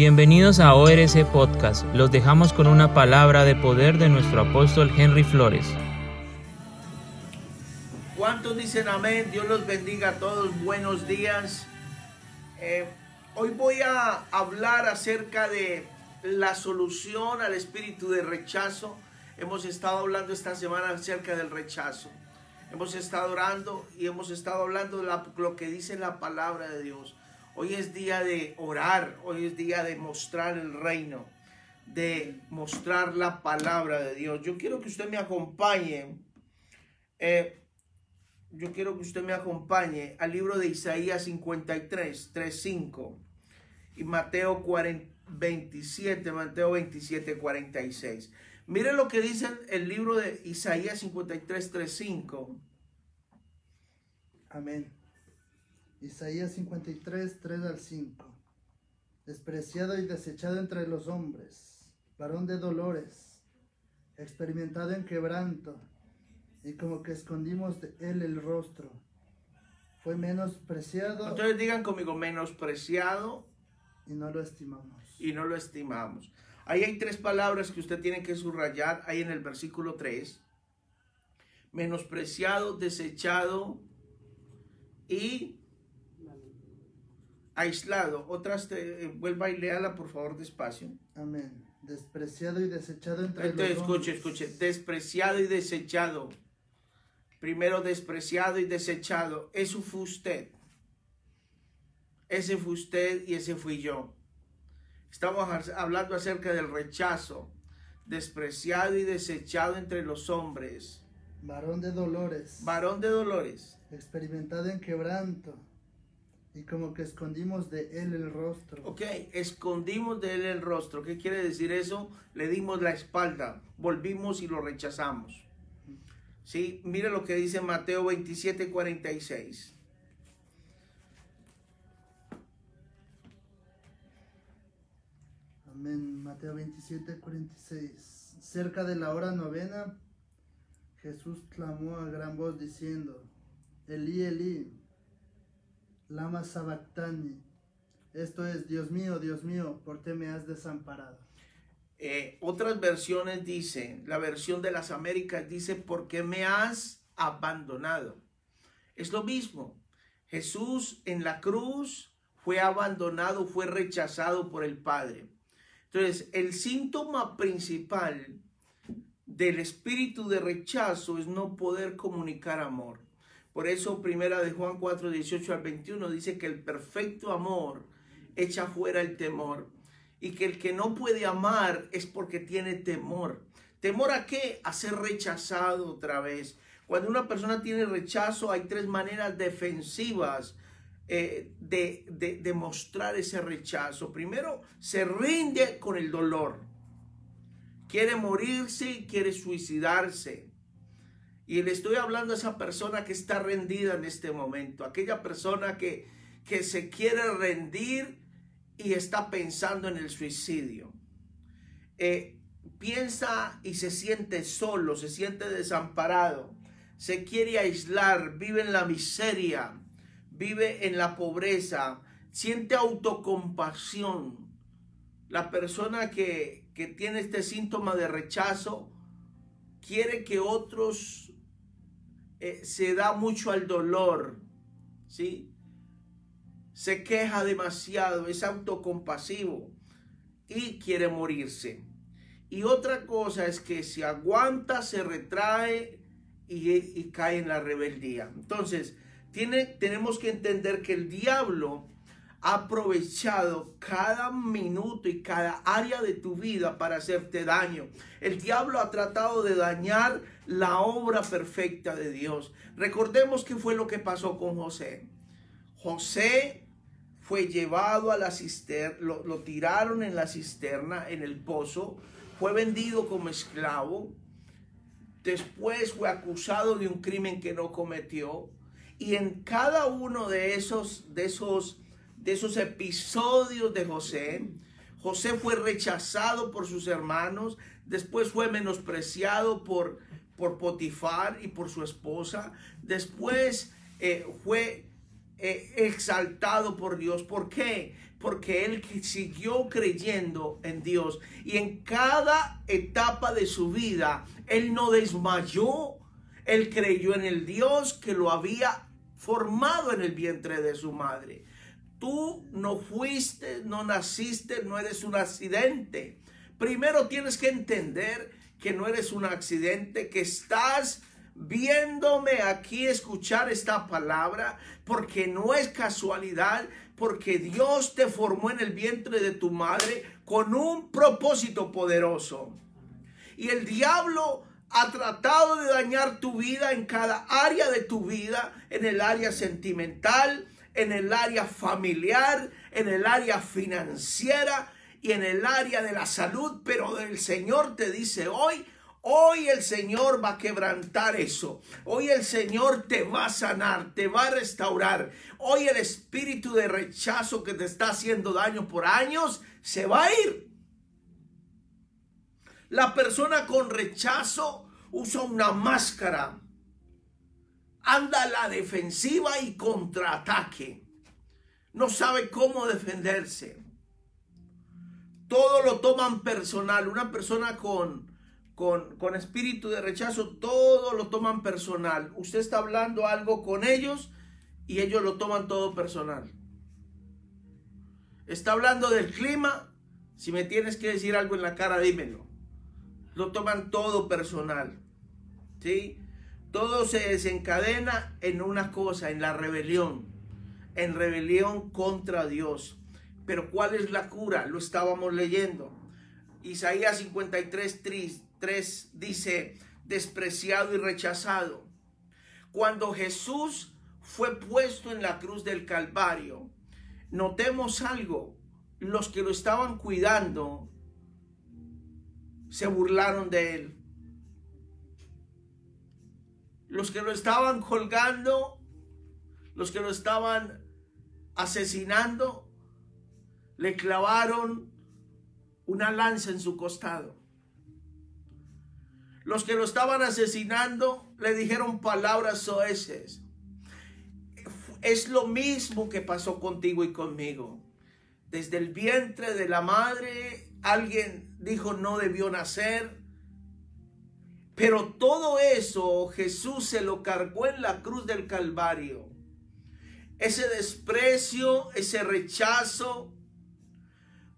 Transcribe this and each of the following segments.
Bienvenidos a ORC Podcast. Los dejamos con una palabra de poder de nuestro apóstol Henry Flores. ¿Cuántos dicen amén? Dios los bendiga a todos. Buenos días. Eh, hoy voy a hablar acerca de la solución al espíritu de rechazo. Hemos estado hablando esta semana acerca del rechazo. Hemos estado orando y hemos estado hablando de lo que dice la palabra de Dios. Hoy es día de orar, hoy es día de mostrar el reino, de mostrar la palabra de Dios. Yo quiero que usted me acompañe, eh, yo quiero que usted me acompañe al libro de Isaías 53, 3, 5 y Mateo 27, Mateo 27, 46. Mire lo que dice el libro de Isaías 53, 3, 5. Amén. Isaías 53, 3 al 5. Despreciado y desechado entre los hombres, varón de dolores, experimentado en quebranto, y como que escondimos de él el rostro. Fue menospreciado. Entonces digan conmigo, menospreciado. Y no lo estimamos. Y no lo estimamos. Ahí hay tres palabras que usted tiene que subrayar, ahí en el versículo 3. Menospreciado, desechado y aislado. Otras, te, eh, vuelva y léala por favor despacio. Amén. Despreciado y desechado entre Entonces, los escuche, escuche. Despreciado y desechado. Primero despreciado y desechado. Eso fue usted. Ese fue usted y ese fui yo. Estamos hablando acerca del rechazo. Despreciado y desechado entre los hombres. Varón de dolores. Varón de dolores. Experimentado en quebranto y como que escondimos de él el rostro. Ok, escondimos de él el rostro. ¿Qué quiere decir eso? Le dimos la espalda, volvimos y lo rechazamos. Sí, mire lo que dice Mateo 27, 46. Amén. Mateo 27, 46. Cerca de la hora novena, Jesús clamó a gran voz diciendo, Elí, Elí, Lama Sabactani. Esto es, Dios mío, Dios mío, ¿por qué me has desamparado? Eh, otras versiones dicen, la versión de las Américas dice, ¿por qué me has abandonado? Es lo mismo. Jesús en la cruz fue abandonado, fue rechazado por el Padre. Entonces, el síntoma principal del espíritu de rechazo es no poder comunicar amor. Por eso primera de Juan 4, 18 al 21 dice que el perfecto amor echa fuera el temor y que el que no puede amar es porque tiene temor. ¿Temor a qué? A ser rechazado otra vez. Cuando una persona tiene rechazo hay tres maneras defensivas eh, de, de, de mostrar ese rechazo. Primero, se rinde con el dolor. Quiere morirse, quiere suicidarse. Y le estoy hablando a esa persona que está rendida en este momento, aquella persona que, que se quiere rendir y está pensando en el suicidio. Eh, piensa y se siente solo, se siente desamparado, se quiere aislar, vive en la miseria, vive en la pobreza, siente autocompasión. La persona que, que tiene este síntoma de rechazo quiere que otros eh, se da mucho al dolor, ¿sí? Se queja demasiado, es autocompasivo y quiere morirse. Y otra cosa es que se aguanta, se retrae y, y cae en la rebeldía. Entonces, tiene, tenemos que entender que el diablo ha aprovechado cada minuto y cada área de tu vida para hacerte daño. El diablo ha tratado de dañar la obra perfecta de Dios. Recordemos qué fue lo que pasó con José. José fue llevado a la cisterna, lo, lo tiraron en la cisterna, en el pozo, fue vendido como esclavo, después fue acusado de un crimen que no cometió, y en cada uno de esos, de esos de esos episodios de José. José fue rechazado por sus hermanos, después fue menospreciado por, por Potifar y por su esposa, después eh, fue eh, exaltado por Dios. ¿Por qué? Porque él siguió creyendo en Dios. Y en cada etapa de su vida, él no desmayó. Él creyó en el Dios que lo había formado en el vientre de su madre. Tú no fuiste, no naciste, no eres un accidente. Primero tienes que entender que no eres un accidente, que estás viéndome aquí escuchar esta palabra, porque no es casualidad, porque Dios te formó en el vientre de tu madre con un propósito poderoso. Y el diablo ha tratado de dañar tu vida en cada área de tu vida, en el área sentimental, en el área familiar, en el área financiera y en el área de la salud, pero el Señor te dice hoy, Hoy el Señor va a quebrantar eso. Hoy el Señor te va a sanar, te va a restaurar. Hoy el espíritu de rechazo que te está haciendo daño por años se va a ir. La persona con rechazo usa una máscara. Anda a la defensiva y contraataque. No sabe cómo defenderse. Todo lo toman personal. Una persona con con, espíritu de rechazo, todo lo toman personal. Usted está hablando algo con ellos y ellos lo toman todo personal. Está hablando del clima, si me tienes que decir algo en la cara, dímelo. Lo toman todo personal. ¿Sí? Todo se desencadena en una cosa, en la rebelión. En rebelión contra Dios. Pero ¿cuál es la cura? Lo estábamos leyendo. Isaías 53, 3 dice, despreciado y rechazado. Cuando Jesús fue puesto en la cruz del Calvario, notemos algo, los que lo estaban cuidando se burlaron de él. Los que lo estaban colgando, los que lo estaban asesinando, le clavaron una lanza en su costado. Los que lo estaban asesinando le dijeron palabras soeces. Es lo mismo que pasó contigo y conmigo. Desde el vientre de la madre, alguien dijo no debió nacer. Pero todo eso Jesús se lo cargó en la cruz del Calvario. Ese desprecio, ese rechazo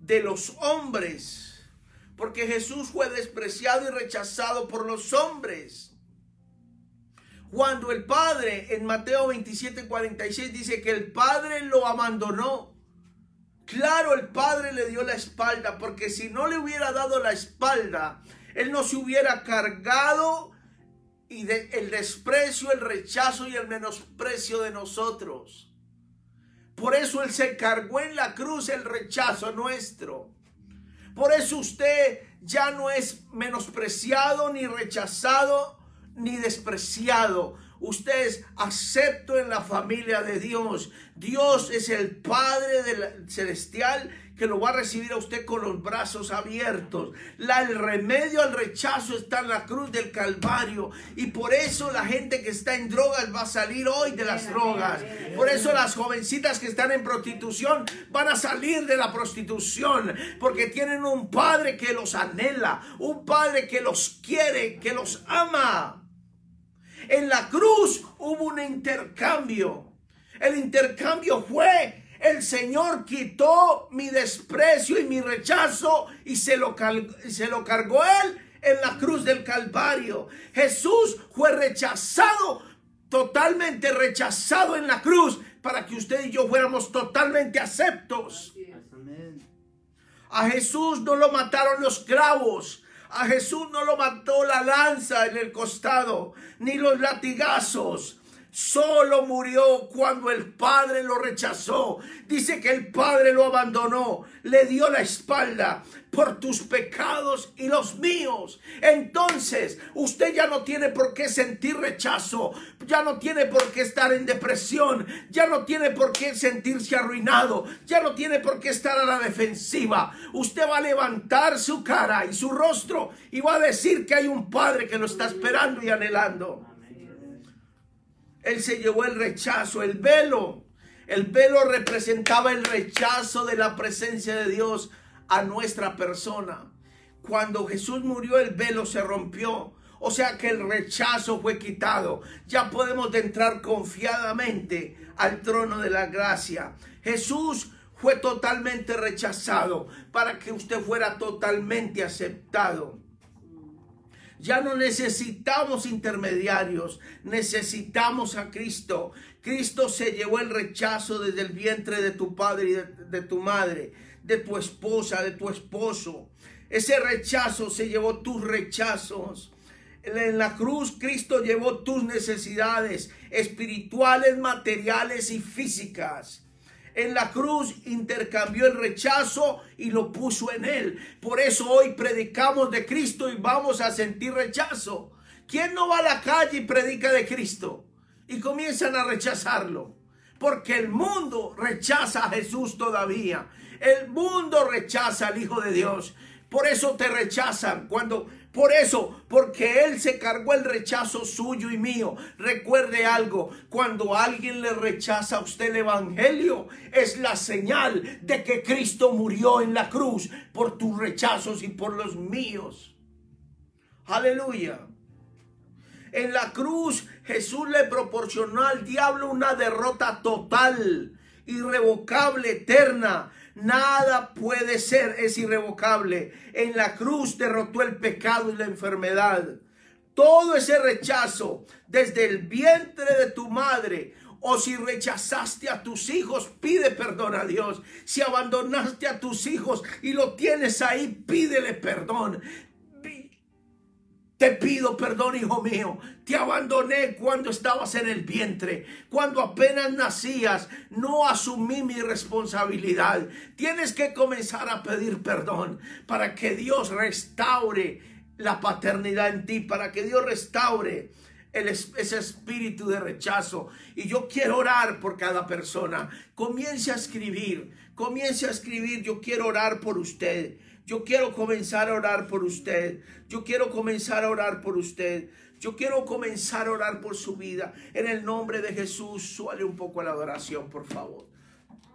de los hombres porque Jesús fue despreciado y rechazado por los hombres. Cuando el Padre en Mateo 27, 46 dice que el Padre lo abandonó. Claro, el Padre le dio la espalda, porque si no le hubiera dado la espalda, Él no se hubiera cargado y el desprecio, el rechazo y el menosprecio de nosotros. Por eso Él se cargó en la cruz el rechazo nuestro. Por eso usted ya no es menospreciado, ni rechazado, ni despreciado. Usted es acepto en la familia de Dios. Dios es el Padre del celestial que lo va a recibir a usted con los brazos abiertos. La, el remedio al rechazo está en la cruz del Calvario. Y por eso la gente que está en drogas va a salir hoy de las drogas. Por eso las jovencitas que están en prostitución van a salir de la prostitución. Porque tienen un Padre que los anhela. Un Padre que los quiere, que los ama. En la cruz hubo un intercambio. El intercambio fue el Señor quitó mi desprecio y mi rechazo y se lo, se lo cargó Él en la cruz del Calvario. Jesús fue rechazado, totalmente rechazado en la cruz, para que usted y yo fuéramos totalmente aceptos. A Jesús no lo mataron los clavos. A Jesús no lo mató la lanza en el costado, ni los latigazos. Solo murió cuando el Padre lo rechazó. Dice que el Padre lo abandonó, le dio la espalda por tus pecados y los míos. Entonces, usted ya no tiene por qué sentir rechazo, ya no tiene por qué estar en depresión, ya no tiene por qué sentirse arruinado, ya no tiene por qué estar a la defensiva. Usted va a levantar su cara y su rostro y va a decir que hay un Padre que lo está esperando y anhelando. Él se llevó el rechazo, el velo. El velo representaba el rechazo de la presencia de Dios a nuestra persona. Cuando Jesús murió, el velo se rompió. O sea que el rechazo fue quitado. Ya podemos entrar confiadamente al trono de la gracia. Jesús fue totalmente rechazado para que usted fuera totalmente aceptado. Ya no necesitamos intermediarios, necesitamos a Cristo. Cristo se llevó el rechazo desde el vientre de tu padre y de, de, tu madre, de tu esposa, de tu esposo. Ese rechazo se llevó tus rechazos. En la cruz Cristo llevó tus necesidades espirituales, materiales y físicas en la cruz intercambió el rechazo y lo puso en él. Por eso hoy predicamos de Cristo y vamos a sentir rechazo. ¿Quién no va a la calle y predica de Cristo? Y comienzan a rechazarlo. Porque el mundo rechaza a Jesús todavía. El mundo rechaza al Hijo de Dios. Por eso te rechazan cuando por eso, porque Él se cargó el rechazo suyo y mío. Recuerde algo, cuando alguien le rechaza a usted el Evangelio, es la señal de que Cristo murió en la cruz por tus rechazos y por los míos. Aleluya. En la cruz Jesús le proporcionó al diablo una derrota total, irrevocable, eterna Nada puede ser, es irrevocable. En la cruz derrotó el pecado y la enfermedad. Todo ese rechazo desde el vientre de tu madre o si rechazaste a tus hijos, pide perdón a Dios. Si abandonaste a tus hijos y lo tienes ahí, pídele perdón. Te pido perdón, hijo mío. Te abandoné cuando estabas en el vientre. Cuando apenas nacías, no asumí mi responsabilidad. Tienes que comenzar a pedir perdón para que Dios restaure la paternidad en ti, para que Dios restaure ese espíritu de rechazo. Y yo quiero orar por cada persona. Comience a escribir, comience a escribir. Yo quiero orar por usted. Yo quiero comenzar a orar por usted. Yo quiero comenzar a orar por usted. Yo quiero comenzar a orar por su vida. En el nombre de Jesús, suele un poco la adoración, por favor.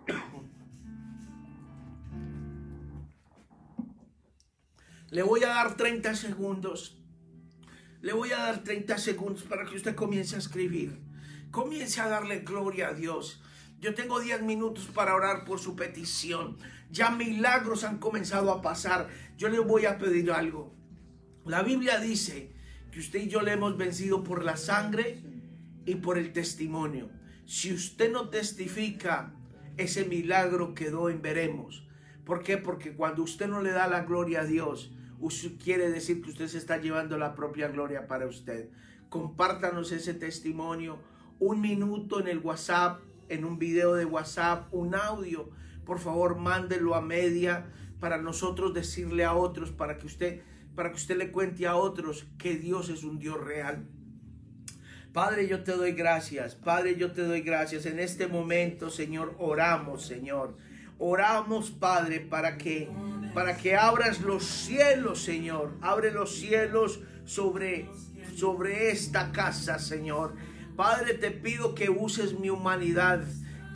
Le voy a dar 30 segundos. Le voy a dar 30 segundos para que usted comience a escribir. Comience a darle gloria a Dios. Yo tengo 10 minutos para orar por su petición. Ya milagros han comenzado a pasar. Yo le voy a pedir algo. La Biblia dice que usted y yo le hemos vencido por la sangre y por el testimonio. Si usted no testifica, ese milagro quedó en veremos. ¿Por qué? Porque cuando usted no le da la gloria a Dios, quiere decir que usted se está llevando la propia gloria para usted. Compártanos ese testimonio. Un minuto en el WhatsApp, en un video de WhatsApp, un audio por favor mándelo a media para nosotros decirle a otros, para que usted, para que usted le cuente a otros que Dios es un Dios real. Padre, yo te doy gracias. Padre, yo te doy gracias. En este momento, Señor, oramos, Señor. Oramos, Padre, para que para que abras los cielos, Señor. Abre los cielos sobre sobre esta casa, Señor. Padre, te pido que uses mi humanidad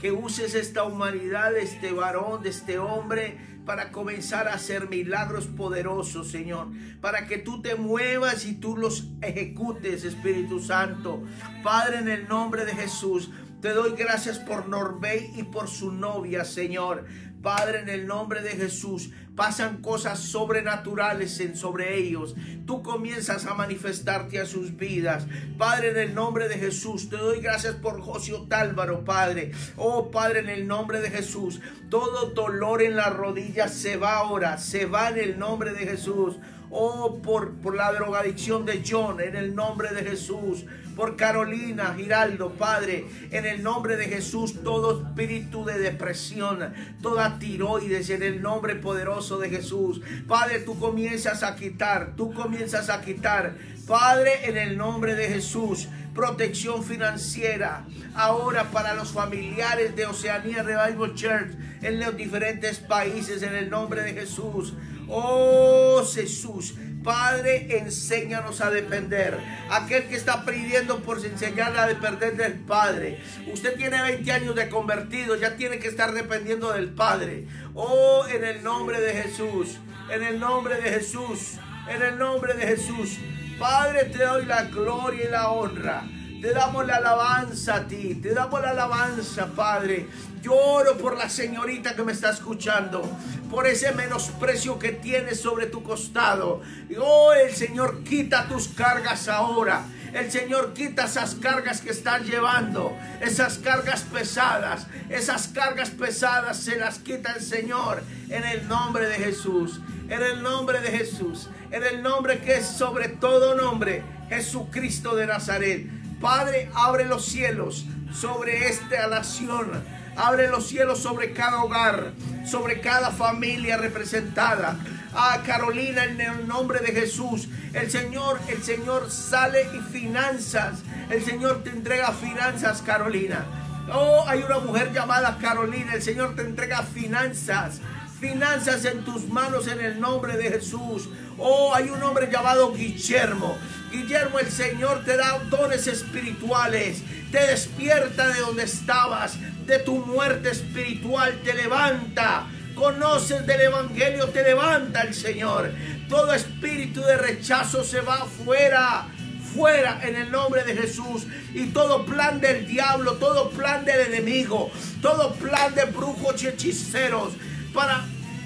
que uses esta humanidad de este varón, de este hombre, para comenzar a hacer milagros poderosos, Señor. Para que tú te muevas y tú los ejecutes, Espíritu Santo. Padre, en el nombre de Jesús, te doy gracias por Norbey y por su novia, Señor. Padre, en el nombre de Jesús, pasan cosas sobrenaturales en sobre ellos. Tú comienzas a manifestarte a sus vidas. Padre, en el nombre de Jesús, te doy gracias por José Otálvaro, Padre. Oh, Padre, en el nombre de Jesús, todo dolor en las rodillas se va ahora, se va en el nombre de Jesús. Oh, por, por la drogadicción de John, en el nombre de Jesús por Carolina Giraldo, Padre, en el nombre de Jesús, todo espíritu de depresión, toda tiroides, en el nombre poderoso de Jesús. Padre, tú comienzas a quitar, tú comienzas a quitar. Padre, en el nombre de Jesús, protección financiera. Ahora para los familiares de Oceanía Revival Church en los diferentes países en el nombre de Jesús. Oh Jesús, Padre, enséñanos a depender. Aquel que está pidiendo por enseñarle a depender del Padre. Usted tiene 20 años de convertido, ya tiene que estar dependiendo del Padre. Oh, en el nombre de Jesús, en el nombre de Jesús, en el nombre de Jesús. Padre, te doy la gloria y la honra. Te damos la alabanza a ti, te damos la alabanza, Padre. Lloro por la señorita que me está escuchando, por ese menosprecio que tienes sobre tu costado. Oh, el Señor quita tus cargas ahora. El Señor quita esas cargas que están llevando, esas cargas pesadas, esas cargas pesadas se las quita el Señor en el nombre de Jesús, en el nombre de Jesús, en el nombre que es sobre todo nombre, Jesucristo de Nazaret. Padre, abre los cielos sobre esta nación. Abre los cielos sobre cada hogar, sobre cada familia representada. A Carolina, en el nombre de Jesús. El Señor, el Señor sale y finanzas. El Señor te entrega finanzas, Carolina. Oh, hay una mujer llamada Carolina. El Señor te entrega finanzas. Finanzas en tus manos en el nombre de Jesús. Oh, hay un hombre llamado Guillermo. Guillermo, el Señor te da dones espirituales. Te despierta de donde estabas. De tu muerte espiritual te levanta. Conoces del Evangelio, te levanta el Señor. Todo espíritu de rechazo se va fuera fuera en el nombre de Jesús. Y todo plan del diablo, todo plan del enemigo, todo plan de brujos y hechiceros para,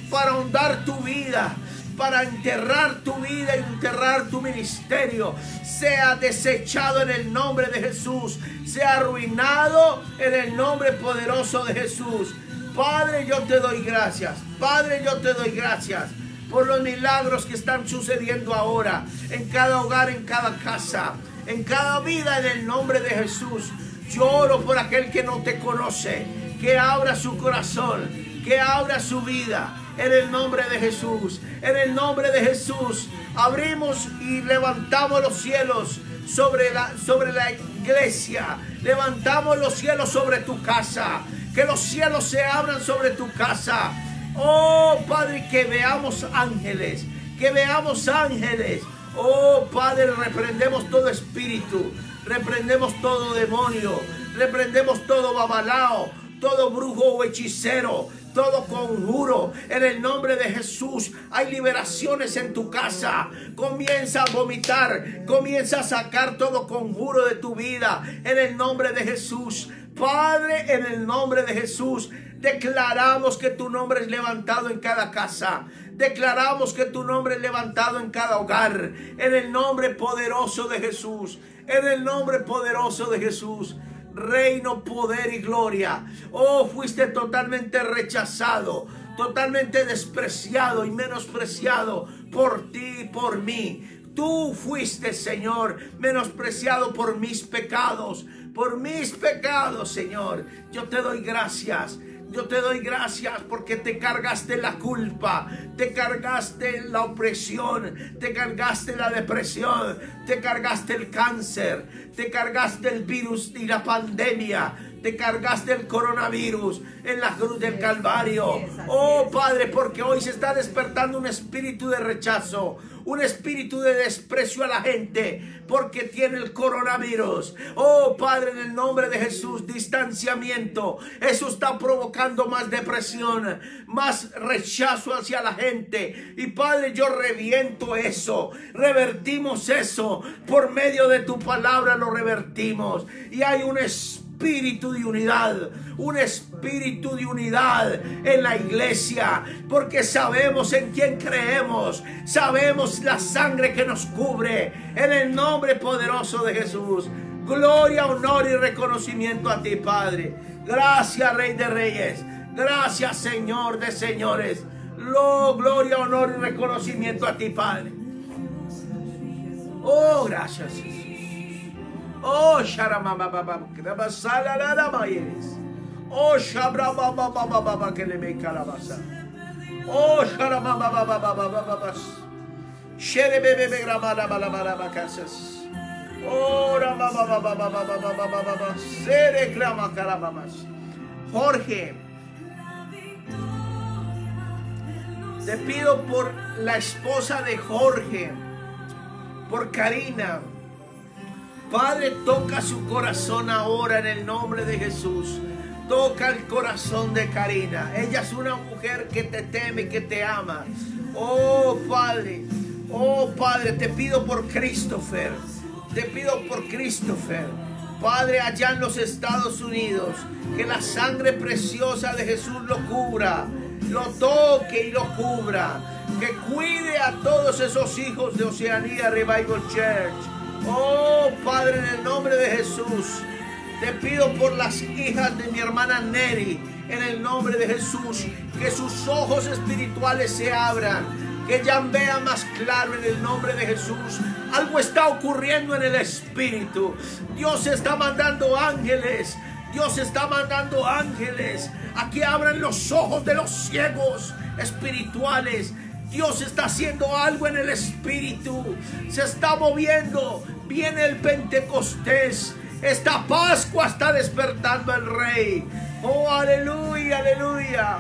para ahondar tu vida, para enterrar tu vida y enterrar tu ministerio, sea desechado en el nombre de Jesús, sea arruinado en el nombre poderoso de Jesús. Padre, yo te doy gracias. Padre, yo te doy gracias por los milagros que están sucediendo ahora en cada hogar, en cada casa, en cada vida en el nombre de Jesús. Lloro por aquel que no te conoce, que abra su corazón, que abra su vida en el nombre de Jesús. En el nombre de Jesús abrimos y levantamos los cielos sobre la, sobre la iglesia. Levantamos los cielos sobre tu casa. Que los cielos se abran sobre tu casa. Oh Padre, que veamos ángeles. Que veamos ángeles. Oh Padre, reprendemos todo espíritu. Reprendemos todo demonio. Reprendemos todo babalao. Todo brujo o hechicero todo conjuro. En el nombre de Jesús hay liberaciones en tu casa. Comienza a vomitar, comienza a sacar todo conjuro de tu vida. En el nombre de Jesús. Padre, en el nombre de Jesús, declaramos que tu nombre es levantado en cada casa. Declaramos que tu nombre es levantado en cada hogar. En el nombre poderoso de Jesús. En el nombre poderoso de Jesús reino, poder y gloria. Oh, fuiste totalmente rechazado, totalmente despreciado y menospreciado por ti y por mí. Tú fuiste, Señor, menospreciado por mis pecados, por mis pecados, Señor. Yo te doy gracias. Yo te doy gracias porque te cargaste la culpa, te cargaste la opresión, te cargaste la depresión, te cargaste el cáncer, te cargaste el virus y la pandemia, te cargaste el coronavirus en la cruz del Calvario. Oh Padre, porque hoy se está despertando un espíritu de rechazo, un espíritu de desprecio a la gente porque tiene el coronavirus. Oh Padre, en el nombre de Jesús, distanciamiento. Eso está provocando más depresión, más rechazo hacia la gente. Y Padre, yo reviento eso. Revertimos eso. Por medio de tu palabra lo revertimos. Y hay un espíritu espíritu de unidad, un espíritu de unidad en la iglesia, porque sabemos en quién creemos, sabemos la sangre que nos cubre, en el nombre poderoso de Jesús. Gloria, honor y reconocimiento a ti, Padre. Gracias, Rey de Reyes. Gracias, Señor de Señores. Lo, gloria, honor y reconocimiento a ti, Padre. Oh, gracias, Oh, Oh, Shabra que le me calabaza. Oh, Sharama Sherebebe gramada balabala bacasas. Oh, Ramababa Sere grama calabamas. Jorge, te pido por la esposa de Jorge, por Karina Padre, toca su corazón ahora en el nombre de Jesús. Toca el corazón de Karina. Ella es una mujer que te teme, que te ama. Oh Padre, oh Padre, te pido por Christopher. Te pido por Christopher. Padre, allá en los Estados Unidos, que la sangre preciosa de Jesús lo cubra, lo toque y lo cubra. Que cuide a todos esos hijos de Oceanía Revival Church. Oh Padre, en el nombre de Jesús, te pido por las hijas de mi hermana Neri, en el nombre de Jesús, que sus ojos espirituales se abran, que ella vea más claro en el nombre de Jesús. Algo está ocurriendo en el espíritu. Dios está mandando ángeles. Dios está mandando ángeles a que abran los ojos de los ciegos espirituales. Dios está haciendo algo en el espíritu. Se está moviendo. Viene el Pentecostés. Esta Pascua está despertando el Rey. Oh, aleluya, aleluya.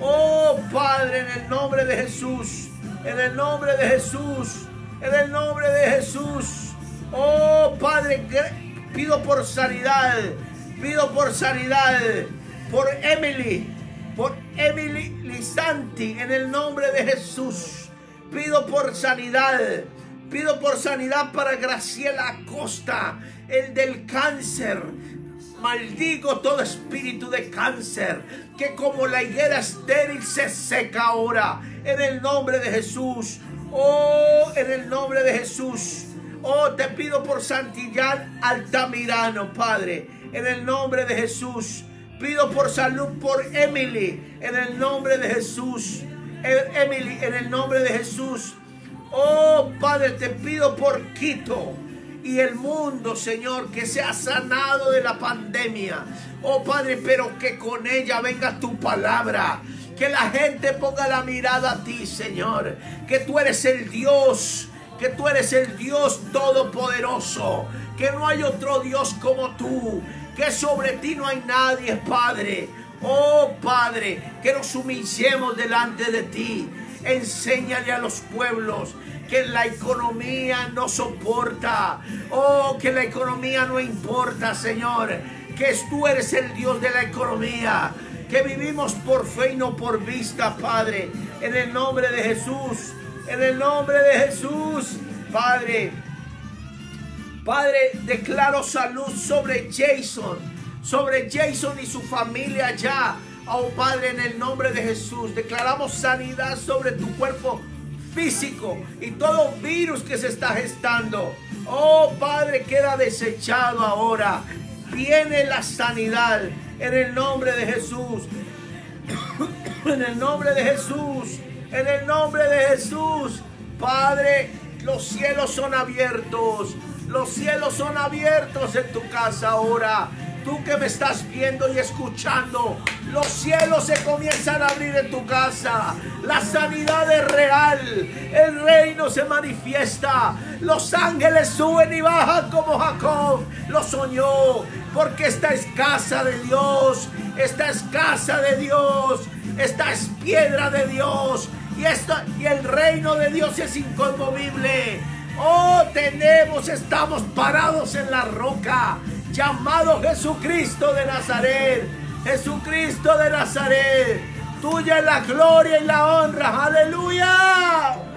Oh, Padre, en el nombre de Jesús. En el nombre de Jesús. En el nombre de Jesús. Oh, Padre, pido por sanidad. Pido por sanidad. Por Emily. Por Emily Lisanti. En el nombre de Jesús. Pido por sanidad. Pido por sanidad para Graciela Acosta, el del cáncer. Maldigo todo espíritu de cáncer que como la higuera estéril se seca ahora. En el nombre de Jesús. Oh, en el nombre de Jesús. Oh, te pido por Santillán Altamirano, Padre. En el nombre de Jesús. Pido por salud por Emily. En el nombre de Jesús. Emily, en el nombre de Jesús. Oh Padre, te pido por Quito y el mundo, Señor, que sea sanado de la pandemia. Oh Padre, pero que con ella venga tu palabra. Que la gente ponga la mirada a ti, Señor. Que tú eres el Dios. Que tú eres el Dios todopoderoso. Que no hay otro Dios como tú. Que sobre ti no hay nadie, Padre. Oh Padre, que nos humillemos delante de ti Enséñale a los pueblos que la economía no soporta. Oh, que la economía no importa, Señor. Que tú eres el Dios de la economía. Que vivimos por fe y no por vista, Padre. En el nombre de Jesús. En el nombre de Jesús, Padre. Padre, declaro salud sobre Jason. Sobre Jason y su familia allá Oh Padre, en el nombre de Jesús, declaramos sanidad sobre tu cuerpo físico y todo virus que se está gestando. Oh Padre, queda desechado ahora. Viene la sanidad en el nombre de Jesús. en el nombre de Jesús. En el nombre de Jesús. Padre, los cielos son abiertos. Los cielos son abiertos en tu casa ahora. Tú que me estás viendo y escuchando, los cielos se comienzan a abrir en tu casa. La sanidad es real. El reino se manifiesta. Los ángeles suben y bajan como Jacob lo soñó. Porque esta es casa de Dios. Esta es casa de Dios. Esta es piedra de Dios. Y, esta, y el reino de Dios es inconmovible. Oh, tenemos, estamos parados en la roca llamado Jesucristo de Nazaret. Jesucristo de Nazaret. Tuya es la gloria y la honra. Aleluya.